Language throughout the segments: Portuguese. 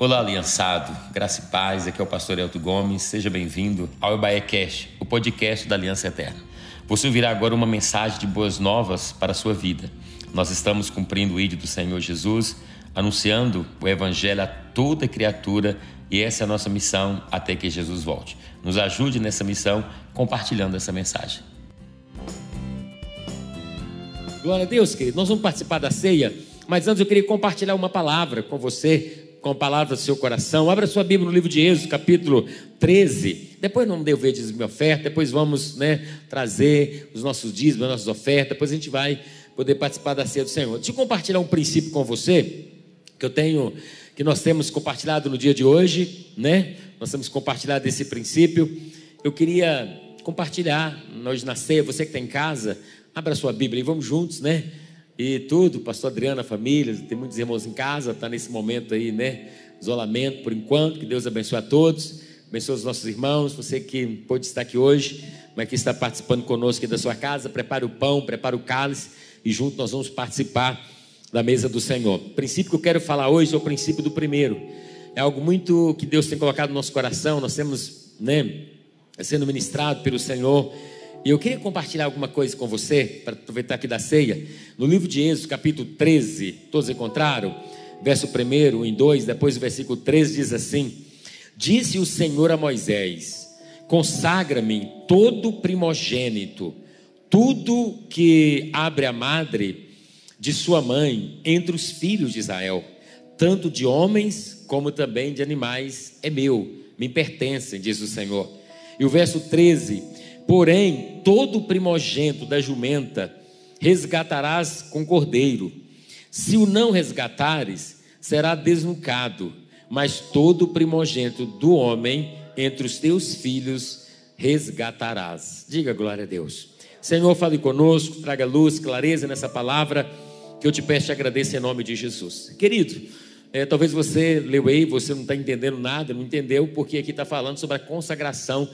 Olá, aliançado, graça e paz, aqui é o pastor Elton Gomes, seja bem-vindo ao Ebaé Cash, o podcast da Aliança Eterna. Você ouvirá agora uma mensagem de boas novas para a sua vida. Nós estamos cumprindo o ídolo do Senhor Jesus, anunciando o Evangelho a toda criatura e essa é a nossa missão até que Jesus volte. Nos ajude nessa missão compartilhando essa mensagem. Glória a Deus, querido. Nós vamos participar da ceia, mas antes eu queria compartilhar uma palavra com você com a palavra do seu coração. Abra sua Bíblia no livro de Êxodo, capítulo 13. Depois não deu ver dízimo e oferta, depois vamos né, trazer os nossos dízimos, as nossas ofertas, depois a gente vai poder participar da ceia do Senhor. Deixa eu compartilhar um princípio com você, que eu tenho, que nós temos compartilhado no dia de hoje, né? Nós temos compartilhado esse princípio. Eu queria compartilhar hoje na ceia, você que está em casa, abra sua Bíblia e vamos juntos, né? E tudo, pastor Adriano, a família, tem muitos irmãos em casa, está nesse momento aí, né? Isolamento por enquanto, que Deus abençoe a todos, abençoe os nossos irmãos, você que pôde estar aqui hoje, mas que está participando conosco aqui da sua casa, prepare o pão, prepare o cálice e junto nós vamos participar da mesa do Senhor. O princípio que eu quero falar hoje é o princípio do primeiro. É algo muito que Deus tem colocado no nosso coração, nós temos, né, sendo ministrado pelo Senhor e eu queria compartilhar alguma coisa com você, para aproveitar aqui da ceia. No livro de Êxodo, capítulo 13, todos encontraram? Verso 1 em 2, depois o versículo 13 diz assim: Disse o Senhor a Moisés: Consagra-me todo primogênito, tudo que abre a madre de sua mãe entre os filhos de Israel, tanto de homens como também de animais, é meu, me pertencem, diz o Senhor. E o verso 13 Porém, todo primogênito da jumenta resgatarás com cordeiro. Se o não resgatares, será desnucado. Mas todo primogênito do homem entre os teus filhos resgatarás. Diga glória a Deus. Senhor, fale conosco, traga luz, clareza nessa palavra que eu te peço e agradeço em nome de Jesus. Querido, é, talvez você leu aí, você não está entendendo nada, não entendeu, porque aqui está falando sobre a consagração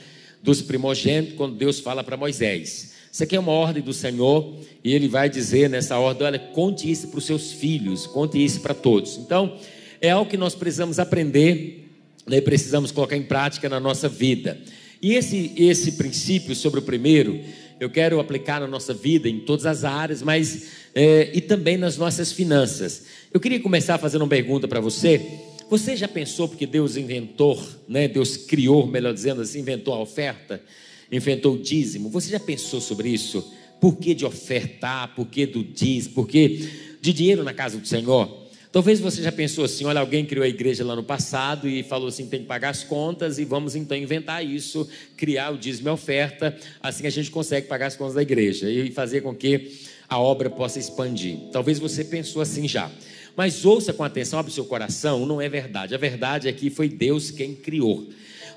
dos primogênitos, quando Deus fala para Moisés. Isso aqui é uma ordem do Senhor, e ele vai dizer nessa ordem: olha, conte isso para os seus filhos, conte isso para todos. Então, é algo que nós precisamos aprender, né, precisamos colocar em prática na nossa vida. E esse, esse princípio sobre o primeiro, eu quero aplicar na nossa vida, em todas as áreas, mas é, e também nas nossas finanças. Eu queria começar fazendo uma pergunta para você. Você já pensou porque Deus inventou, né? Deus criou, melhor dizendo assim, inventou a oferta, inventou o dízimo. Você já pensou sobre isso? Por que de ofertar? Por que do dízimo? Por que de dinheiro na casa do Senhor? Talvez você já pensou assim: olha, alguém criou a igreja lá no passado e falou assim: tem que pagar as contas e vamos então inventar isso, criar o dízimo e a oferta, assim a gente consegue pagar as contas da igreja e fazer com que a obra possa expandir. Talvez você pensou assim já. Mas ouça com atenção, abre seu coração, não é verdade. A verdade é que foi Deus quem criou.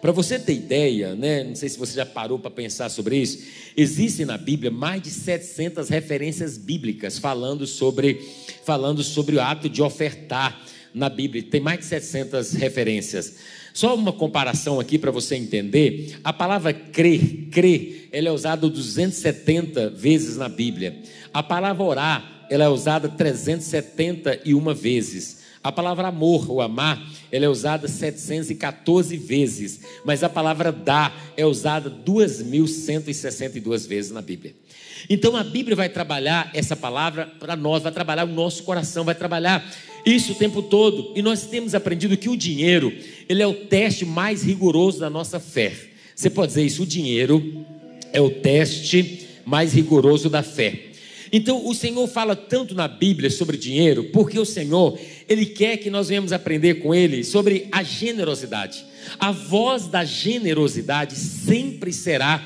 Para você ter ideia, né, não sei se você já parou para pensar sobre isso, existem na Bíblia mais de 700 referências bíblicas falando sobre, falando sobre o ato de ofertar na Bíblia. Tem mais de 700 referências. Só uma comparação aqui para você entender. A palavra crer, crer, ela é usada 270 vezes na Bíblia. A palavra orar, ela é usada 371 vezes. A palavra amor ou amar, ela é usada 714 vezes, mas a palavra dar é usada 2162 vezes na Bíblia. Então a Bíblia vai trabalhar essa palavra para nós, vai trabalhar o nosso coração, vai trabalhar isso o tempo todo. E nós temos aprendido que o dinheiro, ele é o teste mais rigoroso da nossa fé. Você pode dizer isso, o dinheiro é o teste mais rigoroso da fé. Então, o Senhor fala tanto na Bíblia sobre dinheiro, porque o Senhor, Ele quer que nós venhamos aprender com Ele sobre a generosidade. A voz da generosidade sempre será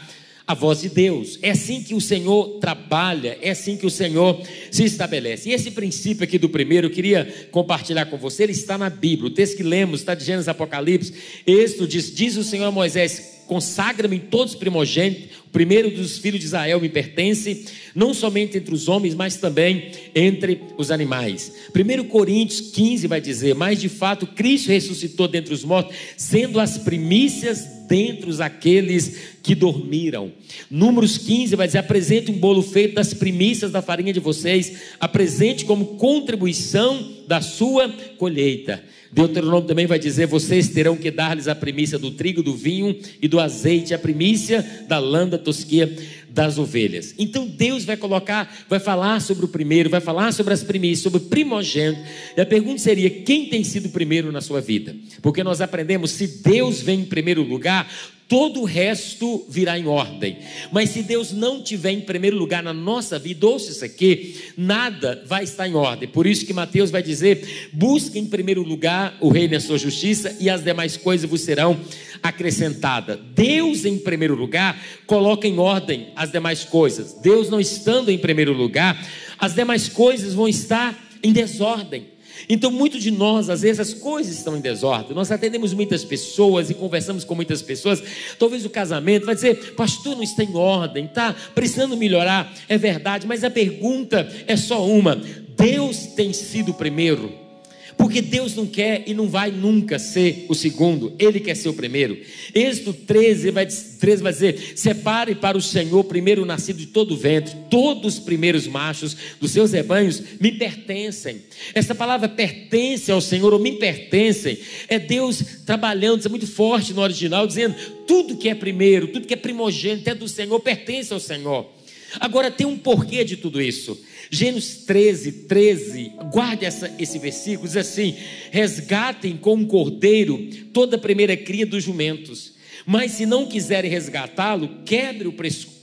a voz de Deus. É assim que o Senhor trabalha, é assim que o Senhor se estabelece. E esse princípio aqui do primeiro, eu queria compartilhar com você, ele está na Bíblia. O texto que lemos está de Gênesis Apocalipse. Êxodo diz: Diz o Senhor a Moisés: Consagra-me todos os primogênitos, primeiro dos filhos de Israel me pertence, não somente entre os homens, mas também entre os animais. 1 Coríntios 15 vai dizer: Mas de fato Cristo ressuscitou dentre os mortos, sendo as primícias dentre os aqueles que dormiram. Números 15 vai dizer: apresente um bolo feito das primícias da farinha de vocês, apresente como contribuição da sua colheita. Deuteronômio também vai dizer: vocês terão que dar-lhes a primícia do trigo, do vinho e do azeite, a primícia da lã da tosquia das ovelhas. Então Deus vai colocar, vai falar sobre o primeiro, vai falar sobre as primícias, sobre o primogênito. E a pergunta seria: quem tem sido primeiro na sua vida? Porque nós aprendemos: se Deus vem em primeiro lugar, todo o resto virá em ordem. Mas se Deus não tiver em primeiro lugar na nossa vida, ouça isso aqui, nada vai estar em ordem. Por isso que Mateus vai dizer: busque em primeiro lugar o reino e a sua justiça, e as demais coisas vos serão acrescentadas. Deus em primeiro lugar coloca em ordem as demais coisas. Deus não estando em primeiro lugar, as demais coisas vão estar em desordem. Então, muitos de nós, às vezes, as coisas estão em desordem. Nós atendemos muitas pessoas e conversamos com muitas pessoas. Talvez o casamento vai dizer, pastor, não está em ordem, está precisando melhorar. É verdade, mas a pergunta é só uma: Deus tem sido primeiro? Porque Deus não quer e não vai nunca ser o segundo, Ele quer ser o primeiro. Êxodo 13 vai, 13 vai dizer: Separe para o Senhor primeiro nascido de todo o ventre, todos os primeiros machos dos seus rebanhos me pertencem. Essa palavra pertence ao Senhor ou me pertencem, é Deus trabalhando, isso é muito forte no original, dizendo: tudo que é primeiro, tudo que é primogênito é do Senhor, pertence ao Senhor. Agora tem um porquê de tudo isso. Gênesis 13, 13, guarde essa, esse versículo, diz assim: resgatem com um cordeiro toda a primeira cria dos jumentos, mas se não quiserem resgatá-lo, quebre o,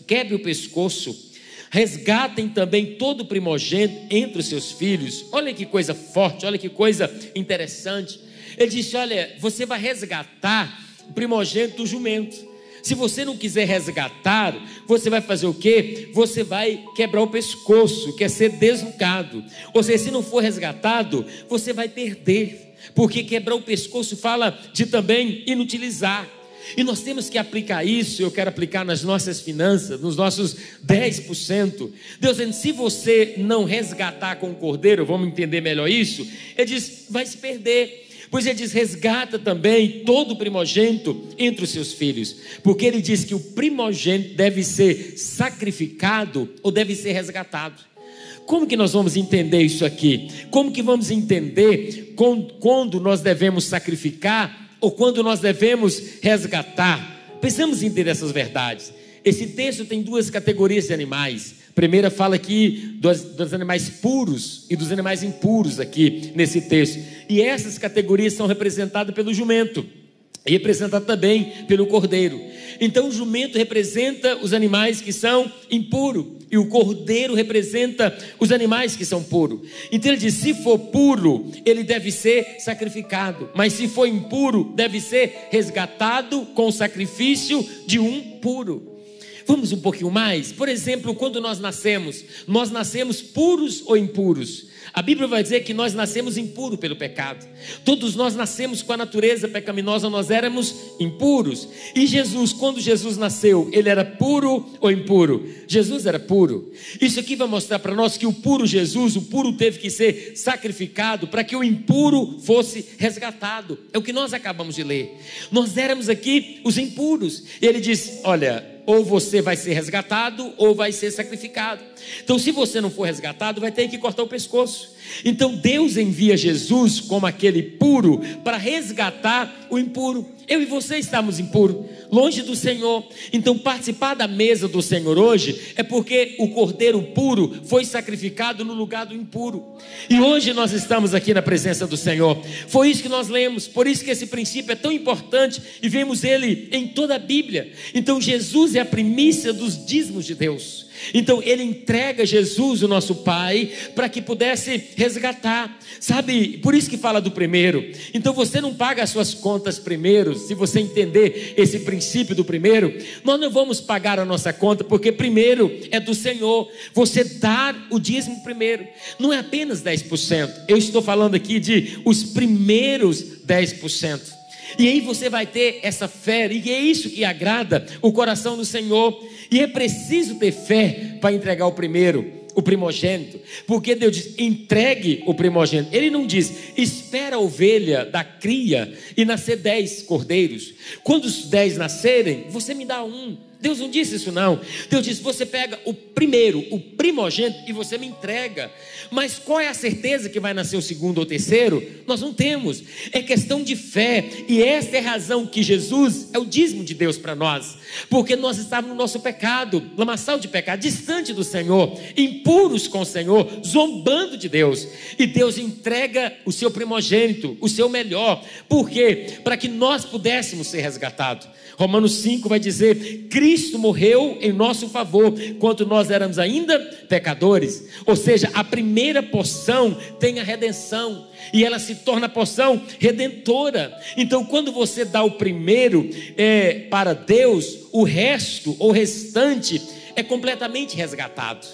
quebre o pescoço. Resgatem também todo o primogênito entre os seus filhos. Olha que coisa forte, olha que coisa interessante. Ele disse: Olha, você vai resgatar o primogênito do jumento. Se você não quiser resgatar, você vai fazer o quê? Você vai quebrar o pescoço, quer ser desnucado. Ou seja, se não for resgatado, você vai perder. Porque quebrar o pescoço fala de também inutilizar. E nós temos que aplicar isso, eu quero aplicar nas nossas finanças, nos nossos 10%. Deus dizendo, se você não resgatar com o cordeiro, vamos entender melhor isso, ele diz, vai se perder. Pois ele diz: resgata também todo primogênito entre os seus filhos, porque ele diz que o primogênito deve ser sacrificado ou deve ser resgatado. Como que nós vamos entender isso aqui? Como que vamos entender quando nós devemos sacrificar ou quando nós devemos resgatar? Precisamos entender essas verdades. Esse texto tem duas categorias de animais primeira fala aqui dos, dos, animais puros e dos animais impuros aqui nesse texto. E essas categorias são representadas pelo jumento e representadas também pelo cordeiro. Então o jumento representa os animais que são impuros e o cordeiro representa os animais que são puros. Então ele diz: se for puro, ele deve ser sacrificado, mas se for impuro, deve ser resgatado com o sacrifício de um puro. Vamos um pouquinho mais? Por exemplo, quando nós nascemos, nós nascemos puros ou impuros? A Bíblia vai dizer que nós nascemos impuros pelo pecado. Todos nós nascemos com a natureza pecaminosa, nós éramos impuros. E Jesus, quando Jesus nasceu, ele era puro ou impuro? Jesus era puro. Isso aqui vai mostrar para nós que o puro Jesus, o puro teve que ser sacrificado para que o impuro fosse resgatado. É o que nós acabamos de ler. Nós éramos aqui os impuros. E ele diz: Olha, ou você vai ser resgatado ou vai ser sacrificado. Então, se você não for resgatado, vai ter que cortar o pescoço. Então, Deus envia Jesus como aquele puro para resgatar o impuro. Eu e você estamos impuros, longe do Senhor. Então, participar da mesa do Senhor hoje é porque o cordeiro puro foi sacrificado no lugar do impuro. E hoje nós estamos aqui na presença do Senhor. Foi isso que nós lemos, por isso que esse princípio é tão importante e vemos ele em toda a Bíblia. Então, Jesus é a primícia dos dízimos de Deus. Então ele entrega Jesus, o nosso Pai, para que pudesse resgatar. Sabe, por isso que fala do primeiro. Então você não paga as suas contas primeiro, se você entender esse princípio do primeiro, nós não vamos pagar a nossa conta, porque primeiro é do Senhor. Você dar o dízimo primeiro, não é apenas 10%. Eu estou falando aqui de os primeiros 10%. E aí você vai ter essa fé, e é isso que agrada o coração do Senhor. E é preciso ter fé para entregar o primeiro, o primogênito, porque Deus diz: entregue o primogênito. Ele não diz, espera a ovelha da cria e nascer dez cordeiros. Quando os dez nascerem, você me dá um. Deus não disse isso, não. Deus disse: você pega o primeiro, o primogênito, e você me entrega. Mas qual é a certeza que vai nascer o segundo ou terceiro? Nós não temos. É questão de fé. E essa é a razão que Jesus é o dízimo de Deus para nós. Porque nós estávamos no nosso pecado, lamaçal de pecado, distante do Senhor, impuros com o Senhor, zombando de Deus. E Deus entrega o seu primogênito, o seu melhor. Por quê? Para que nós pudéssemos ser resgatados. Romanos 5 vai dizer: Cristo morreu em nosso favor, quando nós éramos ainda pecadores. Ou seja, a primeira porção tem a redenção, e ela se torna a porção redentora. Então, quando você dá o primeiro é, para Deus, o resto, ou restante, é completamente resgatado.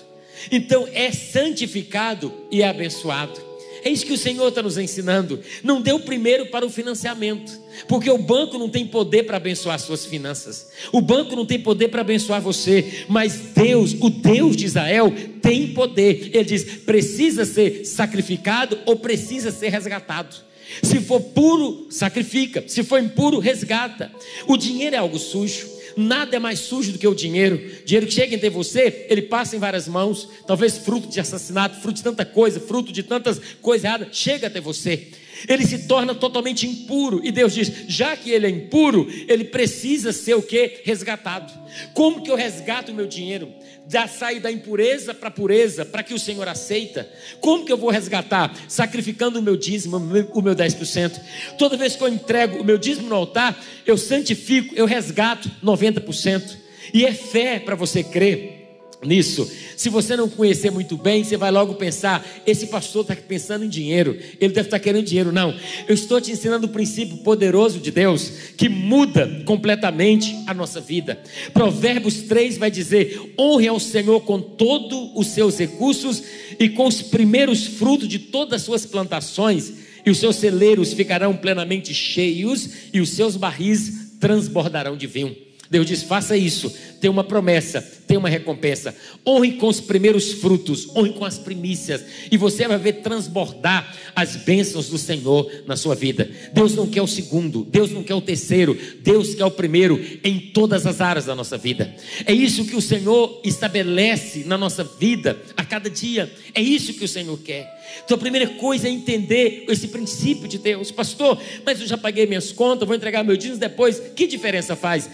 Então, é santificado e é abençoado. É isso que o Senhor está nos ensinando. Não dê o primeiro para o financiamento, porque o banco não tem poder para abençoar suas finanças. O banco não tem poder para abençoar você, mas Deus, o Deus de Israel, tem poder. Ele diz: precisa ser sacrificado ou precisa ser resgatado. Se for puro, sacrifica. Se for impuro, resgata. O dinheiro é algo sujo. Nada é mais sujo do que o dinheiro. Dinheiro que chega entre você, ele passa em várias mãos. Talvez fruto de assassinato, fruto de tanta coisa, fruto de tantas coisas erradas, chega até você. Ele se torna totalmente impuro. E Deus diz: já que ele é impuro, ele precisa ser o que? Resgatado. Como que eu resgato o meu dinheiro? Já sair da impureza para a pureza, para que o Senhor aceita. Como que eu vou resgatar? Sacrificando o meu dízimo, o meu 10%. Toda vez que eu entrego o meu dízimo no altar, eu santifico, eu resgato 90%. E é fé para você crer nisso. Se você não conhecer muito bem, você vai logo pensar: esse pastor está pensando em dinheiro, ele deve estar tá querendo dinheiro. Não, eu estou te ensinando o princípio poderoso de Deus que muda completamente a nossa vida. Provérbios 3 vai dizer: honre ao Senhor com todos os seus recursos e com os primeiros frutos de todas as suas plantações, e os seus celeiros ficarão plenamente cheios, e os seus barris transbordarão de vinho. Deus diz: faça isso, tem uma promessa, tem uma recompensa. Honre com os primeiros frutos, honre com as primícias, e você vai ver transbordar as bênçãos do Senhor na sua vida. Deus não quer o segundo, Deus não quer o terceiro, Deus quer o primeiro em todas as áreas da nossa vida. É isso que o Senhor estabelece na nossa vida a cada dia, é isso que o Senhor quer. Então a primeira coisa é entender esse princípio de Deus, pastor. Mas eu já paguei minhas contas, vou entregar meu dinheiro depois. Que diferença faz?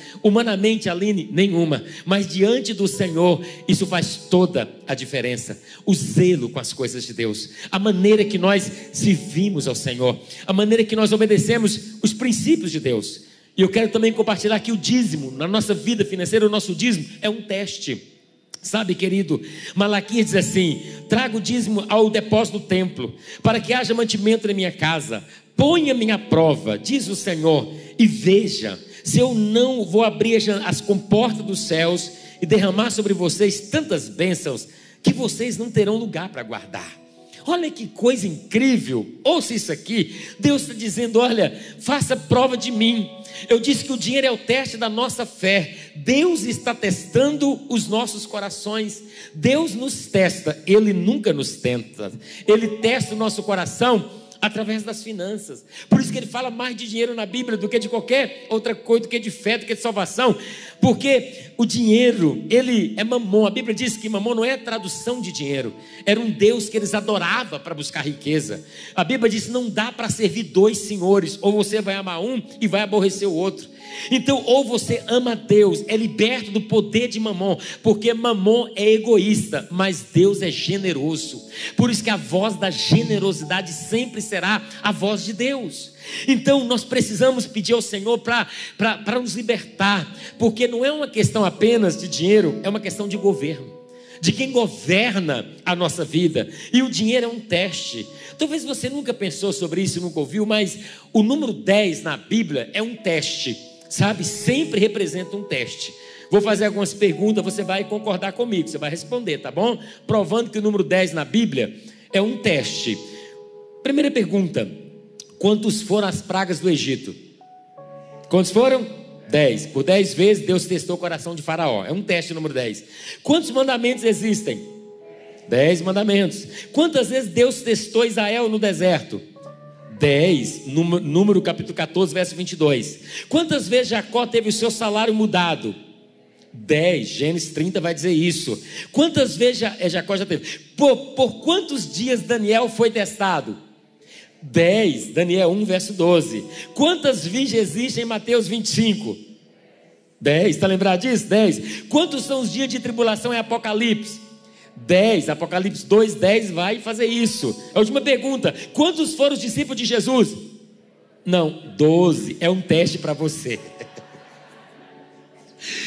Humanamente, Aline, nenhuma. Mas diante do Senhor, isso faz toda a diferença. O zelo com as coisas de Deus, a maneira que nós servimos ao Senhor, a maneira que nós obedecemos os princípios de Deus. E eu quero também compartilhar que o dízimo, na nossa vida financeira, o nosso dízimo é um teste. Sabe, querido, Malaquias diz assim: traga o dízimo ao depósito do templo, para que haja mantimento na minha casa. Ponha minha prova, diz o Senhor, e veja se eu não vou abrir as comportas dos céus e derramar sobre vocês tantas bênçãos que vocês não terão lugar para guardar. Olha que coisa incrível. Ouça isso aqui. Deus está dizendo: olha, faça prova de mim. Eu disse que o dinheiro é o teste da nossa fé. Deus está testando os nossos corações. Deus nos testa, Ele nunca nos tenta. Ele testa o nosso coração através das finanças. Por isso que ele fala mais de dinheiro na Bíblia do que de qualquer outra coisa, do que de fé, do que de salvação. Porque o dinheiro, ele é mamon. A Bíblia diz que mamon não é tradução de dinheiro. Era um Deus que eles adoravam para buscar riqueza. A Bíblia diz: não dá para servir dois senhores. Ou você vai amar um e vai aborrecer o outro. Então, ou você ama Deus, é liberto do poder de Mamon, porque Mamon é egoísta, mas Deus é generoso. Por isso que a voz da generosidade sempre será a voz de Deus. Então, nós precisamos pedir ao Senhor para nos libertar, porque não é uma questão apenas de dinheiro, é uma questão de governo de quem governa a nossa vida. E o dinheiro é um teste. Talvez você nunca pensou sobre isso, nunca ouviu, mas o número 10 na Bíblia é um teste sabe, sempre representa um teste. Vou fazer algumas perguntas, você vai concordar comigo, você vai responder, tá bom? Provando que o número 10 na Bíblia é um teste. Primeira pergunta: quantos foram as pragas do Egito? Quantos foram? Dez. Por dez vezes Deus testou o coração de Faraó. É um teste número dez. Quantos mandamentos existem? Dez mandamentos. Quantas vezes Deus testou Israel no deserto? 10, número, capítulo 14, verso 22. Quantas vezes Jacó teve o seu salário mudado? 10, Gênesis 30 vai dizer isso. Quantas vezes é, Jacó já teve? Por, por quantos dias Daniel foi testado? 10, Daniel 1, verso 12. Quantas virgens existem em Mateus 25? 10, está lembrado disso? 10. Quantos são os dias de tribulação em Apocalipse? 10, Apocalipse 2, 10 vai fazer isso. A última pergunta: quantos foram os discípulos de Jesus? Não, 12. É um teste para você.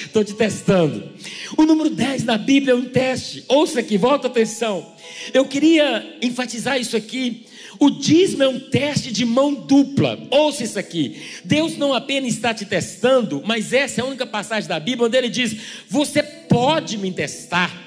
Estou te testando. O número 10 na Bíblia é um teste. Ouça aqui, volta atenção. Eu queria enfatizar isso aqui. O dízimo é um teste de mão dupla. Ouça isso aqui. Deus não apenas está te testando, mas essa é a única passagem da Bíblia onde ele diz: Você pode me testar.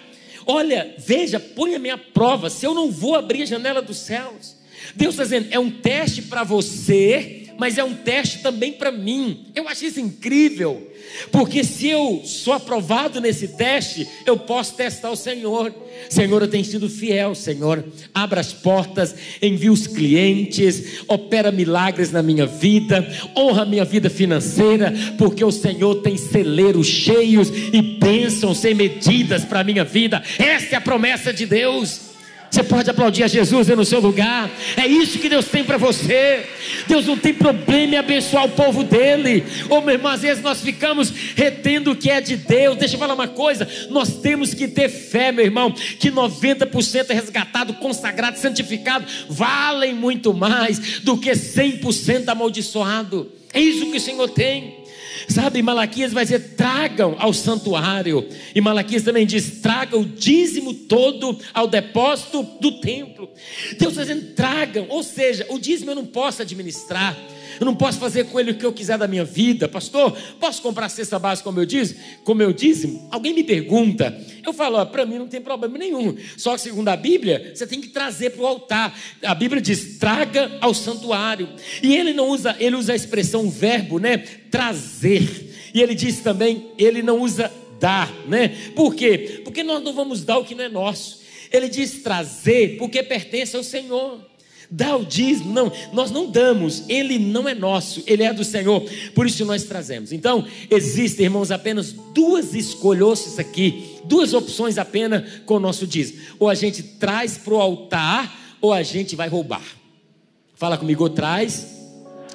Olha, veja, põe a minha prova, se eu não vou abrir a janela dos céus. Deus está dizendo, é um teste para você, mas é um teste também para mim. Eu acho isso incrível. Porque se eu sou aprovado nesse teste, eu posso testar o Senhor. Senhor, eu tenho sido fiel, Senhor. Abra as portas, envia os clientes, opera milagres na minha vida, honra a minha vida financeira, porque o Senhor tem celeiros cheios e bênçãos sem medidas para a minha vida. Essa é a promessa de Deus. Você pode aplaudir a Jesus no seu lugar. É isso que Deus tem para você. Deus não tem problema em abençoar o povo dele. Ou meu irmão, às vezes nós ficamos retendo o que é de Deus. Deixa eu falar uma coisa. Nós temos que ter fé, meu irmão, que 90% é resgatado, consagrado, santificado, valem muito mais do que 100% amaldiçoado. É isso que o Senhor tem. Sabe, Malaquias vai dizer: tragam ao santuário. E Malaquias também diz: traga o dízimo todo ao depósito do templo. Deus está dizendo: tragam, ou seja, o dízimo eu não posso administrar. Eu não posso fazer com ele o que eu quiser da minha vida, pastor. Posso comprar cesta básica como eu disse? Como eu disse? Alguém me pergunta. Eu falo, para mim não tem problema nenhum. Só que segundo a Bíblia, você tem que trazer para o altar. A Bíblia diz: traga ao santuário. E ele não usa, ele usa a expressão verbo, né? Trazer. E ele diz também, ele não usa dar, né? Por quê? Porque nós não vamos dar o que não é nosso. Ele diz trazer porque pertence ao Senhor. Dá o dízimo, não, nós não damos, ele não é nosso, ele é do Senhor, por isso nós trazemos. Então, existem, irmãos, apenas duas escolhas aqui, duas opções apenas com o nosso dízimo: ou a gente traz para o altar, ou a gente vai roubar. Fala comigo, ou traz,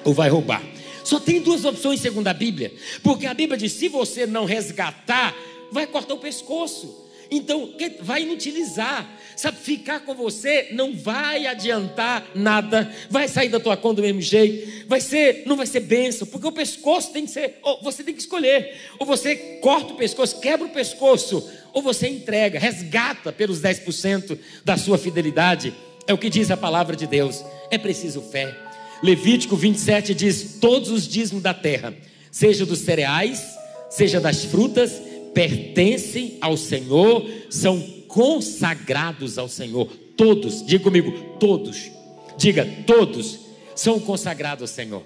ou vai roubar. Só tem duas opções segundo a Bíblia, porque a Bíblia diz: se você não resgatar, vai cortar o pescoço. Então, vai inutilizar. Sabe, ficar com você não vai adiantar nada. Vai sair da tua conta do mesmo jeito. Vai ser, não vai ser bênção, porque o pescoço tem que ser, você tem que escolher. Ou você corta o pescoço, quebra o pescoço, ou você entrega, resgata pelos 10% da sua fidelidade. É o que diz a palavra de Deus. É preciso fé. Levítico 27 diz: Todos os dízimos da terra, seja dos cereais, seja das frutas, pertencem ao Senhor, são consagrados ao Senhor. Todos, diga comigo, todos. Diga, todos são consagrados ao Senhor.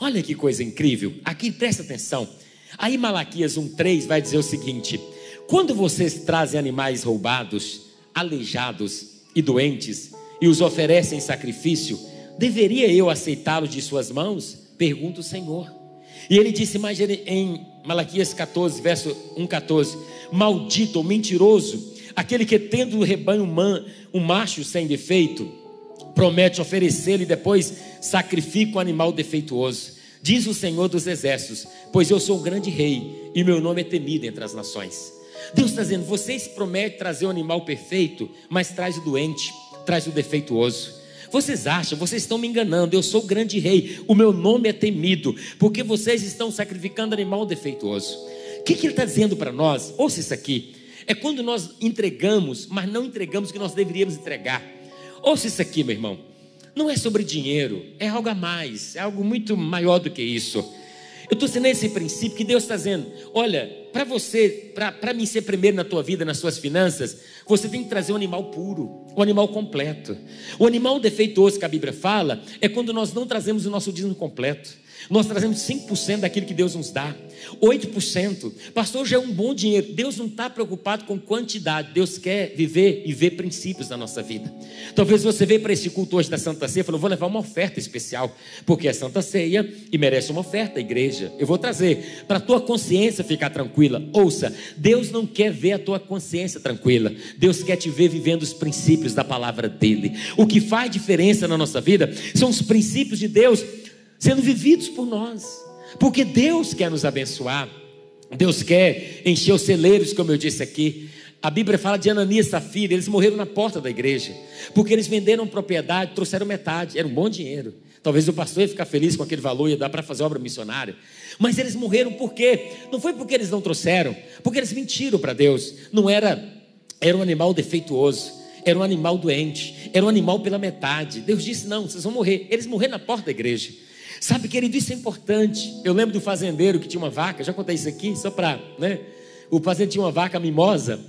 Olha que coisa incrível. Aqui presta atenção. Aí Malaquias 1:3 vai dizer o seguinte: Quando vocês trazem animais roubados, aleijados e doentes e os oferecem em sacrifício, deveria eu aceitá-los de suas mãos? Pergunta o Senhor. E ele disse mais em Malaquias 14, verso 1, 14: Maldito ou mentiroso, aquele que tendo o rebanho man, um macho sem defeito, promete oferecer-lhe depois sacrifica um animal defeituoso. Diz o Senhor dos Exércitos: Pois eu sou o grande rei e meu nome é temido entre as nações. Deus está dizendo: Vocês prometem trazer o animal perfeito, mas traz o doente, traz o defeituoso. Vocês acham, vocês estão me enganando. Eu sou o grande rei, o meu nome é temido, porque vocês estão sacrificando animal defeituoso. O que, que ele está dizendo para nós? Ouça isso aqui. É quando nós entregamos, mas não entregamos o que nós deveríamos entregar. Ouça isso aqui, meu irmão. Não é sobre dinheiro, é algo a mais, é algo muito maior do que isso. Eu estou sendo esse princípio que Deus está dizendo: olha, para você, para mim ser primeiro na tua vida, nas suas finanças, você tem que trazer um animal puro, um animal completo. O animal defeituoso que a Bíblia fala é quando nós não trazemos o nosso dízimo completo. Nós trazemos 5% daquilo que Deus nos dá. 8%. Pastor, já é um bom dinheiro. Deus não está preocupado com quantidade. Deus quer viver e ver princípios na nossa vida. Talvez você veja para esse culto hoje da Santa Ceia e falou: vou levar uma oferta especial, porque é Santa Ceia e merece uma oferta, igreja. Eu vou trazer para a tua consciência ficar tranquila. Ouça, Deus não quer ver a tua consciência tranquila. Deus quer te ver vivendo os princípios da palavra dele. O que faz diferença na nossa vida são os princípios de Deus sendo vividos por nós, porque Deus quer nos abençoar, Deus quer encher os celeiros, como eu disse aqui. A Bíblia fala de Ananias e Safira, eles morreram na porta da igreja, porque eles venderam propriedade, trouxeram metade, era um bom dinheiro. Talvez o pastor ia ficar feliz com aquele valor, ia dar para fazer obra missionária. Mas eles morreram por quê? Não foi porque eles não trouxeram, porque eles mentiram para Deus. Não era, era um animal defeituoso, era um animal doente, era um animal pela metade. Deus disse: não, vocês vão morrer. Eles morreram na porta da igreja. Sabe, querido, isso é importante. Eu lembro do fazendeiro que tinha uma vaca, já contei isso aqui, só para, né? O fazendeiro tinha uma vaca mimosa,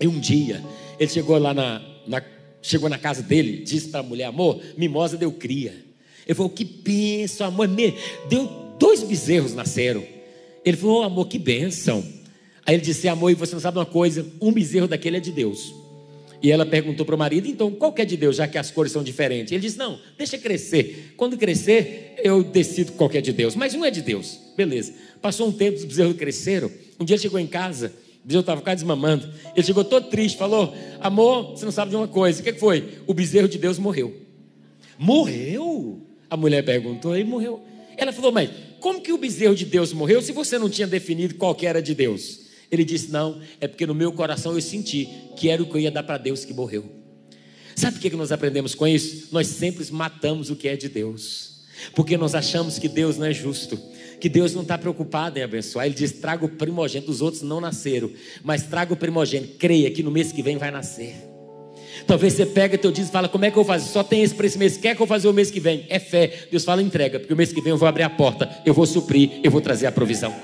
e um dia ele chegou lá na, na chegou na casa dele, disse para a mulher: amor, mimosa deu cria. Ele falou: que benção, amor, deu dois bezerros nasceram. Ele falou: oh, amor, que benção. Aí ele disse: amor, e você não sabe uma coisa? Um bezerro daquele é de Deus. E ela perguntou para o marido: então, qual que é de Deus, já que as cores são diferentes? Ele disse: não, deixa crescer. Quando crescer, eu decido qual que é de Deus. Mas um é de Deus. Beleza. Passou um tempo, os bezerros cresceram. Um dia chegou em casa, o bezerro estava quase desmamando. Ele chegou todo triste, falou: amor, você não sabe de uma coisa. O que foi? O bezerro de Deus morreu. Morreu? A mulher perguntou, e morreu. Ela falou: mas como que o bezerro de Deus morreu se você não tinha definido qual que era de Deus? Ele disse: Não, é porque no meu coração eu senti que era o que eu ia dar para Deus que morreu. Sabe o que nós aprendemos com isso? Nós sempre matamos o que é de Deus, porque nós achamos que Deus não é justo, que Deus não está preocupado em abençoar. Ele diz: Traga o primogênito, os outros não nasceram, mas traga o primogênito, creia que no mês que vem vai nascer. Talvez você pega teu dízimo e fala, como é que eu fazer? Só tem esse para esse mês, quer que eu fazer o mês que vem? É fé. Deus fala, entrega, porque o mês que vem eu vou abrir a porta, eu vou suprir, eu vou trazer a provisão.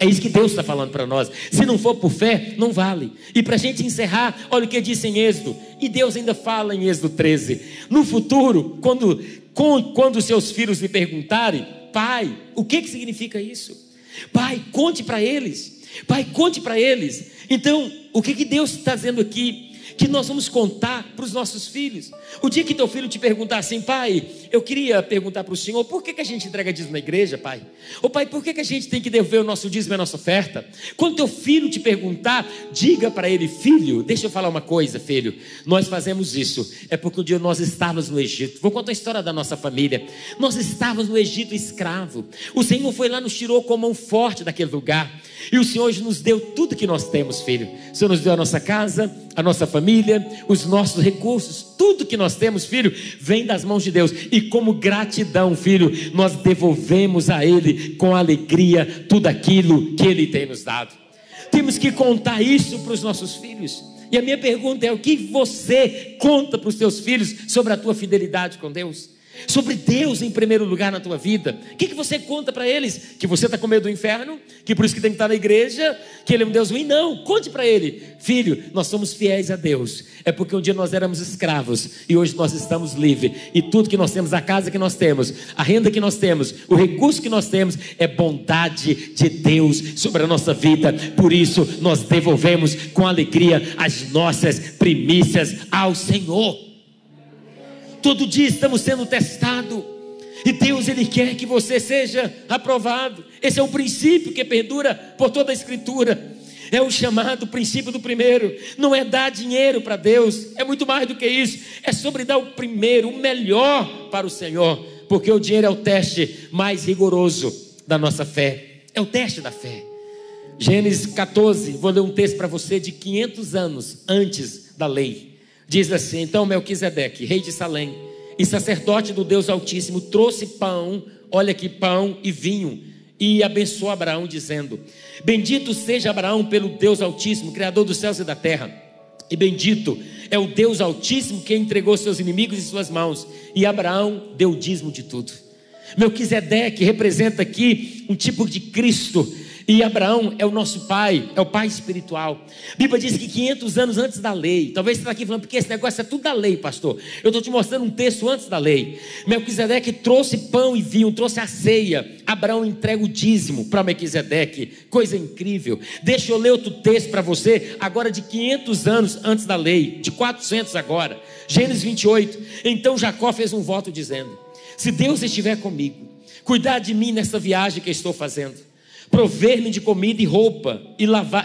É isso que Deus está falando para nós. Se não for por fé, não vale. E para a gente encerrar, olha o que diz em Êxodo. E Deus ainda fala em Êxodo 13. No futuro, quando, quando seus filhos lhe perguntarem, pai, o que, que significa isso? Pai, conte para eles. Pai, conte para eles. Então, o que, que Deus está dizendo aqui? Que nós vamos contar para os nossos filhos. O dia que teu filho te perguntar assim, pai, eu queria perguntar para o senhor, por que, que a gente entrega dízimo na igreja, pai? Ô pai, por que, que a gente tem que devolver o nosso dízimo e a nossa oferta? Quando teu filho te perguntar, diga para ele, filho, deixa eu falar uma coisa, filho, nós fazemos isso, é porque um dia nós estávamos no Egito. Vou contar a história da nossa família. Nós estávamos no Egito escravo. O Senhor foi lá, nos tirou com a mão forte daquele lugar. E o Senhor hoje nos deu tudo que nós temos, filho. O Senhor nos deu a nossa casa, a nossa família, os nossos recursos, tudo que nós temos, filho, vem das mãos de Deus. E como gratidão, filho, nós devolvemos a Ele com alegria tudo aquilo que Ele tem nos dado. Temos que contar isso para os nossos filhos. E a minha pergunta é: o que você conta para os seus filhos sobre a tua fidelidade com Deus? Sobre Deus em primeiro lugar na tua vida. O que, que você conta para eles? Que você está com medo do inferno? Que por isso que tem que estar na igreja? Que Ele é um Deus ruim? Não, conte para ele, filho, nós somos fiéis a Deus. É porque um dia nós éramos escravos e hoje nós estamos livres. E tudo que nós temos, a casa que nós temos, a renda que nós temos, o recurso que nós temos, é bondade de Deus sobre a nossa vida. Por isso nós devolvemos com alegria as nossas primícias ao Senhor. Todo dia estamos sendo testados. E Deus ele quer que você seja aprovado. Esse é o princípio que perdura por toda a escritura. É o chamado princípio do primeiro. Não é dar dinheiro para Deus, é muito mais do que isso. É sobre dar o primeiro, o melhor para o Senhor, porque o dinheiro é o teste mais rigoroso da nossa fé. É o teste da fé. Gênesis 14, vou ler um texto para você de 500 anos antes da lei. Diz assim: Então Melquisedeque, rei de Salém, e sacerdote do Deus Altíssimo, trouxe pão, olha aqui, pão e vinho, e abençoou Abraão, dizendo: Bendito seja Abraão pelo Deus Altíssimo, Criador dos céus e da terra. E bendito é o Deus Altíssimo que entregou seus inimigos em suas mãos. E Abraão deu o dízimo de tudo. Melquisedeque representa aqui um tipo de Cristo e Abraão é o nosso pai, é o pai espiritual. A Bíblia diz que 500 anos antes da lei, talvez você está aqui falando, porque esse negócio é tudo da lei, pastor. Eu estou te mostrando um texto antes da lei. Melquisedeque trouxe pão e vinho, trouxe a ceia. Abraão entrega o dízimo para Melquisedeque, coisa incrível. Deixa eu ler outro texto para você, agora de 500 anos antes da lei, de 400 agora. Gênesis 28. Então Jacó fez um voto dizendo: Se Deus estiver comigo, cuidar de mim nessa viagem que estou fazendo prover-me de comida e roupa e,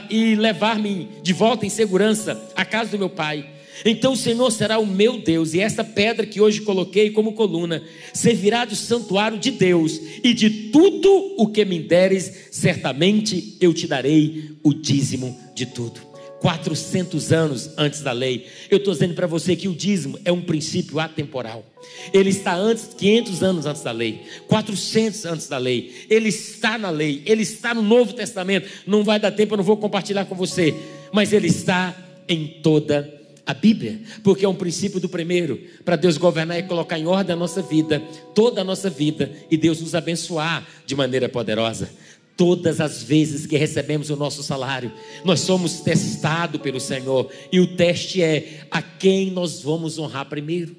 e levar-me de volta em segurança à casa do meu pai. Então o Senhor será o meu Deus, e esta pedra que hoje coloquei como coluna servirá de santuário de Deus, e de tudo o que me deres, certamente eu te darei o dízimo de tudo. 400 anos antes da lei. Eu estou dizendo para você que o dízimo é um princípio atemporal. Ele está antes, 500 anos antes da lei, 400 antes da lei. Ele está na lei, ele está no Novo Testamento. Não vai dar tempo, eu não vou compartilhar com você, mas ele está em toda a Bíblia, porque é um princípio do primeiro, para Deus governar e colocar em ordem a nossa vida, toda a nossa vida, e Deus nos abençoar de maneira poderosa. Todas as vezes que recebemos o nosso salário, nós somos testados pelo Senhor, e o teste é a quem nós vamos honrar primeiro.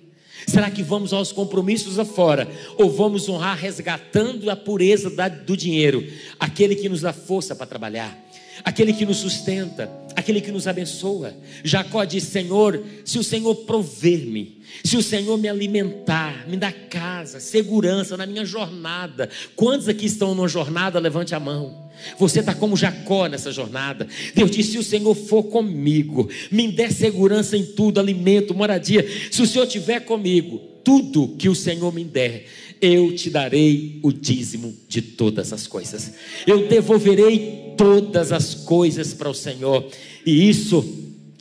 Será que vamos aos compromissos afora, ou vamos honrar resgatando a pureza do dinheiro, aquele que nos dá força para trabalhar? Aquele que nos sustenta, aquele que nos abençoa. Jacó diz: Senhor, se o Senhor prover-me, se o Senhor me alimentar, me dá casa, segurança na minha jornada. Quantos aqui estão numa jornada? Levante a mão. Você está como Jacó nessa jornada. Deus disse: se o Senhor for comigo, me dê segurança em tudo, alimento, moradia. Se o Senhor estiver comigo, tudo que o Senhor me der, eu te darei o dízimo de todas as coisas. Eu devolverei todas as coisas para o Senhor. E isso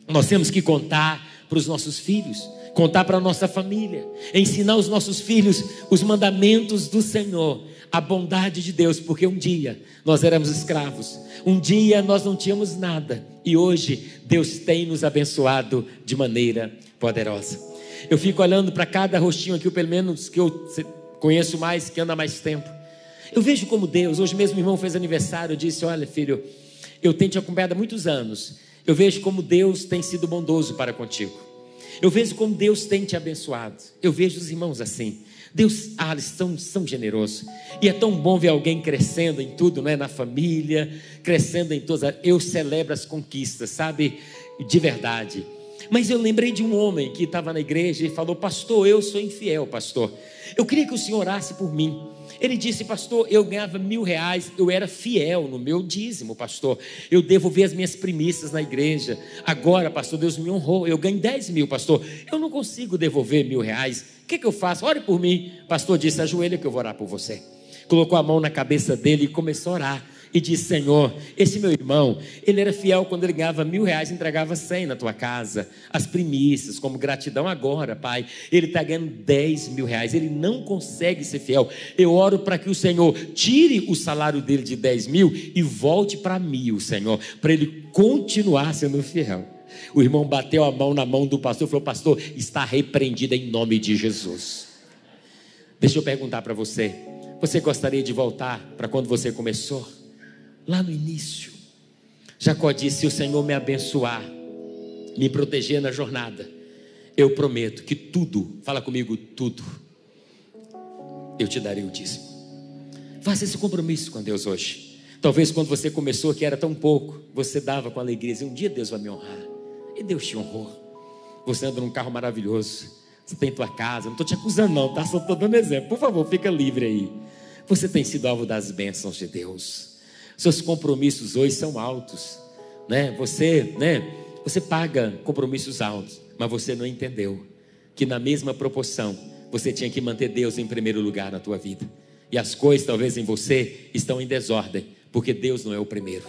nós temos que contar para os nossos filhos, contar para a nossa família, ensinar os nossos filhos os mandamentos do Senhor, a bondade de Deus, porque um dia nós éramos escravos, um dia nós não tínhamos nada e hoje Deus tem nos abençoado de maneira poderosa. Eu fico olhando para cada rostinho aqui, pelo menos que eu conheço mais, que anda mais tempo. Eu vejo como Deus, hoje mesmo o irmão fez aniversário, eu disse: Olha, filho, eu tenho te acompanhado há muitos anos. Eu vejo como Deus tem sido bondoso para contigo. Eu vejo como Deus tem te abençoado. Eu vejo os irmãos assim. Deus, ah, eles são, são generosos. E é tão bom ver alguém crescendo em tudo, não é? Na família, crescendo em todas. Eu celebro as conquistas, sabe? De verdade. Mas eu lembrei de um homem que estava na igreja e falou: Pastor, eu sou infiel, pastor. Eu queria que o senhor orasse por mim. Ele disse, pastor, eu ganhava mil reais, eu era fiel no meu dízimo, pastor. Eu devolvi as minhas primícias na igreja. Agora, pastor, Deus me honrou, eu ganho dez mil, pastor. Eu não consigo devolver mil reais. O que, que eu faço? Ore por mim. Pastor disse, ajoelha que eu vou orar por você. Colocou a mão na cabeça dele e começou a orar e disse: Senhor, esse meu irmão, ele era fiel quando ele ganhava mil reais, entregava cem na tua casa, as primícias, como gratidão agora, Pai. Ele está ganhando dez mil reais, ele não consegue ser fiel. Eu oro para que o Senhor tire o salário dele de dez mil e volte para mil, Senhor, para ele continuar sendo fiel. O irmão bateu a mão na mão do pastor e falou: Pastor, está repreendido em nome de Jesus. Deixa eu perguntar para você: você gostaria de voltar para quando você começou? Lá no início. Jacó disse: Se o Senhor me abençoar, me proteger na jornada, eu prometo que tudo, fala comigo, tudo, eu te darei o dízimo. Faça esse compromisso com Deus hoje. Talvez quando você começou, que era tão pouco, você dava com alegria, e um dia Deus vai me honrar. E Deus te honrou. Você anda num carro maravilhoso, você tem tua casa, não estou te acusando, não, tá? Só estou dando exemplo. Por favor, fica livre aí. Você tem sido alvo das bênçãos de Deus. Seus compromissos hoje são altos, né? Você, né? Você paga compromissos altos, mas você não entendeu que na mesma proporção você tinha que manter Deus em primeiro lugar na tua vida. E as coisas talvez em você estão em desordem, porque Deus não é o primeiro.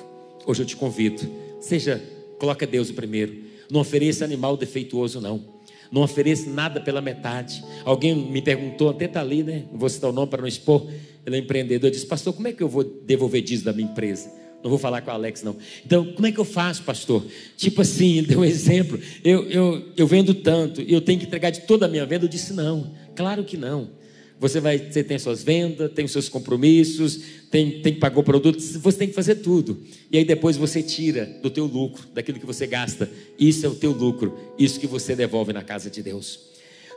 Hoje eu te convido, seja, coloca Deus o primeiro. Não ofereça animal defeituoso não. Não ofereça nada pela metade. Alguém me perguntou, até está ali, né? Não vou citar o nome para não expor. Ele é empreendedor. Disse, pastor, como é que eu vou devolver dízimo da minha empresa? Não vou falar com o Alex, não. Então, como é que eu faço, pastor? Tipo assim, ele deu um exemplo. Eu, eu, eu vendo tanto, eu tenho que entregar de toda a minha venda. Eu disse, não, claro que não. Você vai, você tem suas vendas, tem os seus compromissos, tem, tem que pagar o produto, você tem que fazer tudo. E aí depois você tira do teu lucro, daquilo que você gasta. Isso é o teu lucro, isso que você devolve na casa de Deus.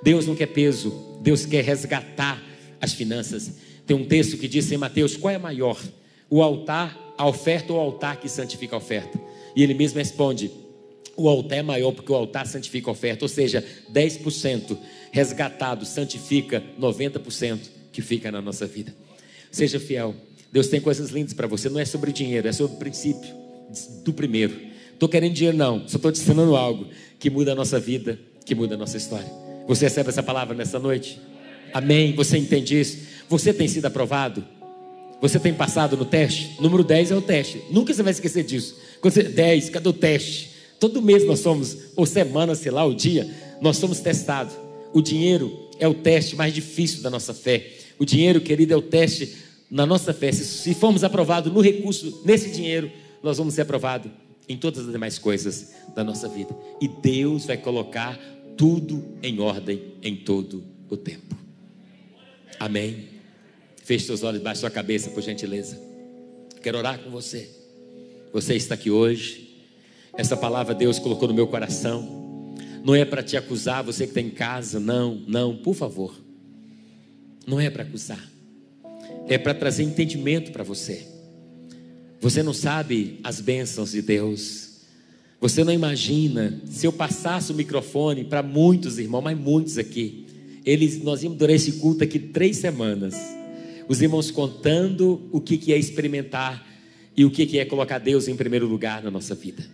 Deus não quer peso, Deus quer resgatar as finanças. Tem um texto que diz em Mateus: qual é maior? O altar, a oferta ou o altar que santifica a oferta? E ele mesmo responde: o altar é maior porque o altar santifica a oferta, ou seja, 10% resgatado santifica 90% que fica na nossa vida. Seja fiel. Deus tem coisas lindas para você, não é sobre dinheiro, é sobre o princípio do primeiro. Estou querendo dinheiro, não, só estou te ensinando algo que muda a nossa vida, que muda a nossa história. Você recebe essa palavra nessa noite? Amém? Você entende isso? Você tem sido aprovado? Você tem passado no teste? Número 10 é o teste. Nunca você vai esquecer disso. Quando você, 10, cadê o teste? Todo mês nós somos, ou semana, sei lá, o dia, nós somos testados. O dinheiro é o teste mais difícil da nossa fé. O dinheiro, querido, é o teste na nossa fé. Se, se formos aprovados no recurso, nesse dinheiro, nós vamos ser aprovados em todas as demais coisas da nossa vida. E Deus vai colocar tudo em ordem em todo o tempo. Amém. Feche seus olhos, baixe sua cabeça, por gentileza. Quero orar com você. Você está aqui hoje. Essa palavra Deus colocou no meu coração. Não é para te acusar, você que está em casa, não, não, por favor. Não é para acusar. É para trazer entendimento para você. Você não sabe as bênçãos de Deus. Você não imagina se eu passasse o microfone para muitos irmãos, mas muitos aqui. Eles, nós íamos durar esse culto aqui três semanas. Os irmãos contando o que, que é experimentar e o que, que é colocar Deus em primeiro lugar na nossa vida.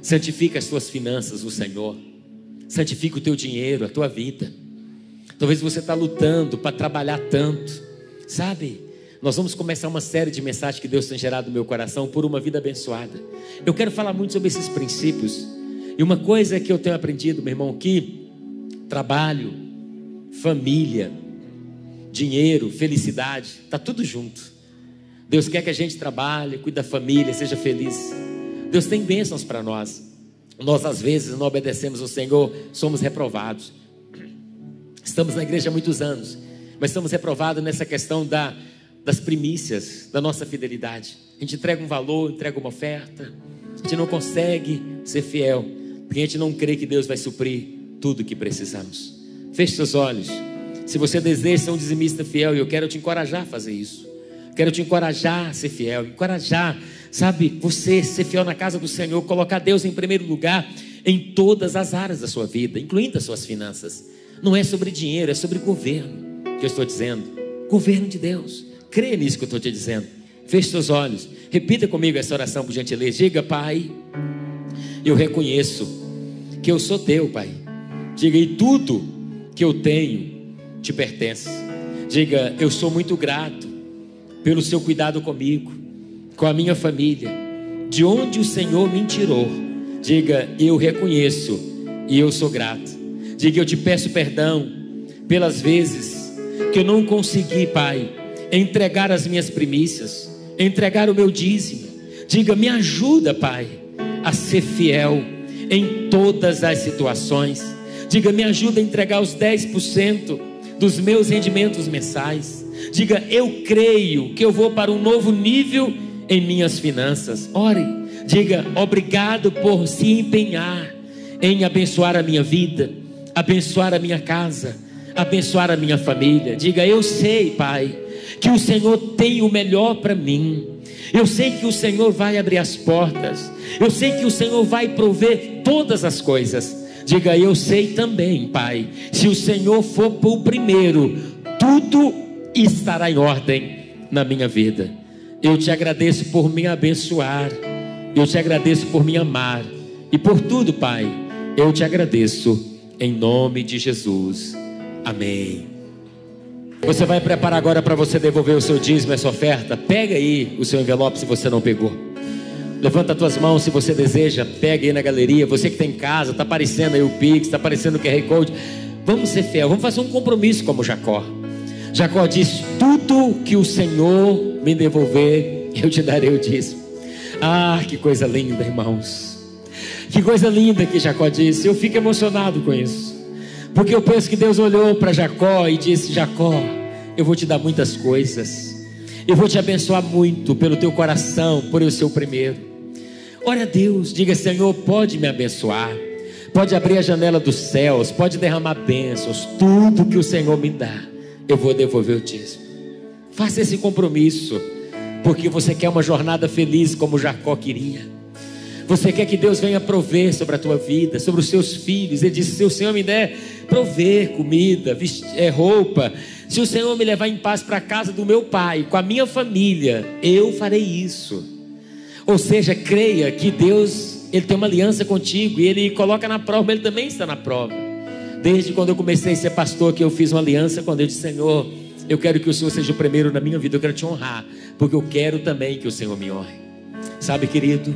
Santifica as tuas finanças, o Senhor. Santifica o teu dinheiro, a tua vida. Talvez você está lutando para trabalhar tanto, sabe? Nós vamos começar uma série de mensagens que Deus tem gerado no meu coração por uma vida abençoada. Eu quero falar muito sobre esses princípios. E uma coisa que eu tenho aprendido, meu irmão, que trabalho, família, dinheiro, felicidade, está tudo junto. Deus quer que a gente trabalhe, cuide da família, seja feliz. Deus tem bênçãos para nós. Nós, às vezes, não obedecemos ao Senhor, somos reprovados. Estamos na igreja há muitos anos, mas estamos reprovados nessa questão da, das primícias, da nossa fidelidade. A gente entrega um valor, entrega uma oferta, a gente não consegue ser fiel, porque a gente não crê que Deus vai suprir tudo o que precisamos. Feche seus olhos. Se você deseja ser um dizimista fiel, eu quero te encorajar a fazer isso. Quero te encorajar a ser fiel, encorajar Sabe, você ser fiel na casa do Senhor, colocar Deus em primeiro lugar em todas as áreas da sua vida, incluindo as suas finanças. Não é sobre dinheiro, é sobre governo que eu estou dizendo. Governo de Deus. Crê nisso que eu estou te dizendo. Feche seus olhos. Repita comigo essa oração, por gentileza. Diga, Pai, eu reconheço que eu sou teu, Pai. Diga, e tudo que eu tenho te pertence. Diga, eu sou muito grato pelo seu cuidado comigo com a minha família, de onde o Senhor me tirou. Diga, eu reconheço e eu sou grato. Diga, eu te peço perdão pelas vezes que eu não consegui, Pai, entregar as minhas primícias, entregar o meu dízimo. Diga, me ajuda, Pai, a ser fiel em todas as situações. Diga, me ajuda a entregar os 10% dos meus rendimentos mensais. Diga, eu creio que eu vou para um novo nível em minhas finanças. Ore, diga obrigado por se empenhar em abençoar a minha vida, abençoar a minha casa, abençoar a minha família. Diga, eu sei, Pai, que o Senhor tem o melhor para mim. Eu sei que o Senhor vai abrir as portas. Eu sei que o Senhor vai prover todas as coisas. Diga, eu sei também, Pai, se o Senhor for o primeiro, tudo estará em ordem na minha vida. Eu te agradeço por me abençoar. Eu te agradeço por me amar. E por tudo, Pai, eu te agradeço. Em nome de Jesus. Amém. Você vai preparar agora para você devolver o seu dízimo, essa oferta. Pega aí o seu envelope se você não pegou. Levanta as tuas mãos se você deseja. Pega aí na galeria. Você que está em casa, está aparecendo aí o Pix, está aparecendo o QR Code. Vamos ser fiel, vamos fazer um compromisso como Jacó. Jacó disse: Tudo que o Senhor me devolver, eu te darei o dízimo. Ah, que coisa linda, irmãos. Que coisa linda que Jacó disse. Eu fico emocionado com isso. Porque eu penso que Deus olhou para Jacó e disse: Jacó, eu vou te dar muitas coisas, eu vou te abençoar muito pelo teu coração, por eu ser o primeiro. Ore a Deus, diga: Senhor, pode me abençoar, pode abrir a janela dos céus, pode derramar bênçãos, tudo que o Senhor me dá, eu vou devolver o dízimo. Faça esse compromisso, porque você quer uma jornada feliz como Jacó queria. Você quer que Deus venha prover sobre a tua vida, sobre os seus filhos. Ele disse: Se o Senhor me der prover comida, é, roupa, se o Senhor me levar em paz para a casa do meu pai, com a minha família, eu farei isso. Ou seja, creia que Deus, Ele tem uma aliança contigo e Ele coloca na prova, Ele também está na prova. Desde quando eu comecei a ser pastor, que eu fiz uma aliança com Deus, disse: Senhor, eu quero que o Senhor seja o primeiro na minha vida, eu quero te honrar, porque eu quero também que o Senhor me honre. Sabe, querido?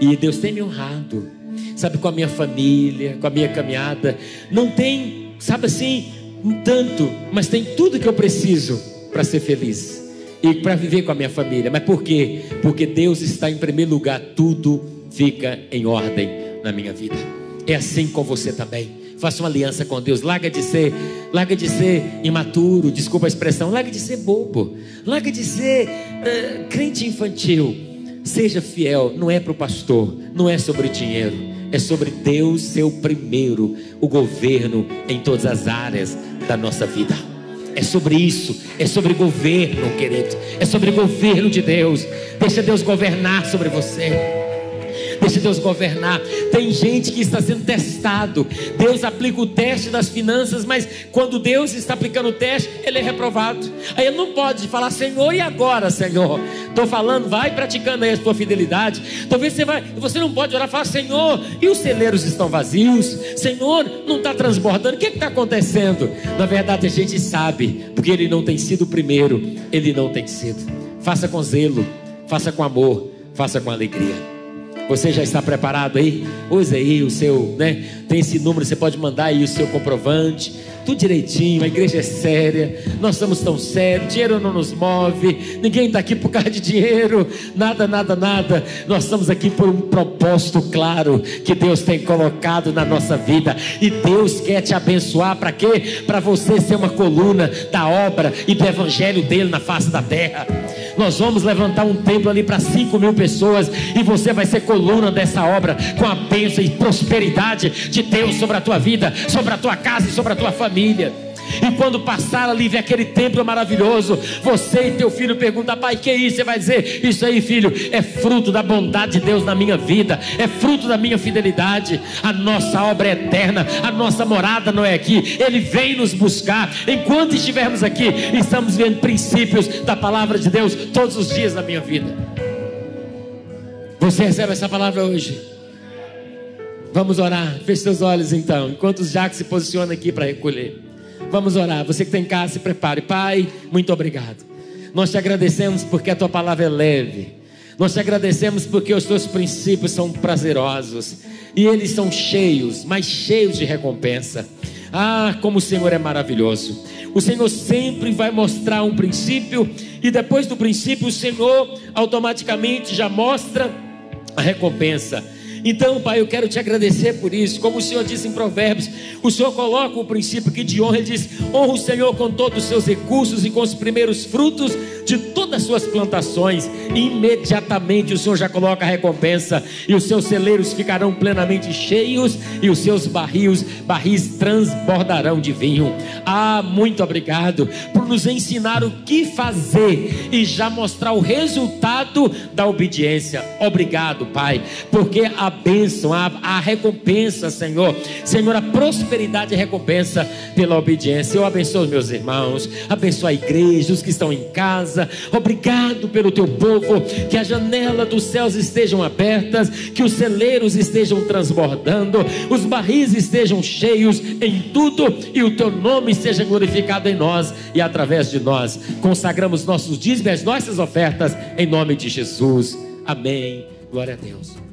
E Deus tem me honrado, sabe, com a minha família, com a minha caminhada. Não tem, sabe assim, um tanto, mas tem tudo que eu preciso para ser feliz e para viver com a minha família. Mas por quê? Porque Deus está em primeiro lugar, tudo fica em ordem na minha vida. É assim com você também. Faça uma aliança com Deus. Larga de ser, larga de ser imaturo, desculpa a expressão, larga de ser bobo, larga de ser uh, crente infantil. Seja fiel, não é para o pastor, não é sobre dinheiro, é sobre Deus ser o primeiro, o governo em todas as áreas da nossa vida. É sobre isso, é sobre governo, querido, é sobre governo de Deus. Deixa Deus governar sobre você. Deixa Deus governar. Tem gente que está sendo testado. Deus aplica o teste das finanças, mas quando Deus está aplicando o teste, ele é reprovado. Aí ele não pode falar, Senhor, e agora, Senhor? Estou falando, vai praticando aí a sua fidelidade. Talvez você vai, você não pode orar e falar, Senhor, e os celeiros estão vazios? Senhor, não está transbordando. O que está acontecendo? Na verdade, a gente sabe, porque ele não tem sido o primeiro, ele não tem sido. Faça com zelo, faça com amor, faça com alegria. Você já está preparado aí? Use aí o seu, né? Tem esse número, você pode mandar aí o seu comprovante. Tudo direitinho, a igreja é séria. Nós somos tão sérios, dinheiro não nos move. Ninguém está aqui por causa de dinheiro. Nada, nada, nada. Nós estamos aqui por um propósito claro que Deus tem colocado na nossa vida. E Deus quer te abençoar para quê? Para você ser uma coluna da obra e do evangelho dele na face da terra. Nós vamos levantar um templo ali para 5 mil pessoas e você vai ser coluna dessa obra com a bênção e prosperidade de Deus sobre a tua vida, sobre a tua casa e sobre a tua família. E quando passar ali ver aquele templo maravilhoso, você e teu filho perguntam, pai, que é isso? Você vai dizer, isso aí, filho, é fruto da bondade de Deus na minha vida, é fruto da minha fidelidade. A nossa obra é eterna, a nossa morada não é aqui. Ele vem nos buscar. Enquanto estivermos aqui, estamos vendo princípios da palavra de Deus todos os dias na minha vida. Você recebe essa palavra hoje? Vamos orar. Feche seus olhos então, enquanto os Jacques se posiciona aqui para recolher. Vamos orar. Você que tem em casa, se prepare. Pai, muito obrigado. Nós te agradecemos porque a tua palavra é leve. Nós te agradecemos porque os teus princípios são prazerosos e eles são cheios, mas cheios de recompensa. Ah, como o Senhor é maravilhoso. O Senhor sempre vai mostrar um princípio e depois do princípio o Senhor automaticamente já mostra a recompensa. Então, Pai, eu quero te agradecer por isso. Como o Senhor disse em Provérbios, o Senhor coloca o princípio aqui de honra. Ele diz: honra o Senhor com todos os seus recursos e com os primeiros frutos de todas as suas plantações. Imediatamente o Senhor já coloca a recompensa, e os seus celeiros ficarão plenamente cheios, e os seus barris, barris transbordarão de vinho. Ah, muito obrigado por nos ensinar o que fazer e já mostrar o resultado da obediência. Obrigado, Pai, porque a bênção, a, a recompensa, Senhor. Senhor, a prosperidade e recompensa pela obediência. Eu abençoo os meus irmãos, abençoo a igreja, os que estão em casa. Obrigado pelo teu povo, que a janela dos céus estejam abertas, que os celeiros estejam transbordando, os barris estejam cheios em tudo e o teu nome seja glorificado em nós e através de nós. Consagramos nossos dízimos, nossas ofertas em nome de Jesus. Amém. Glória a Deus.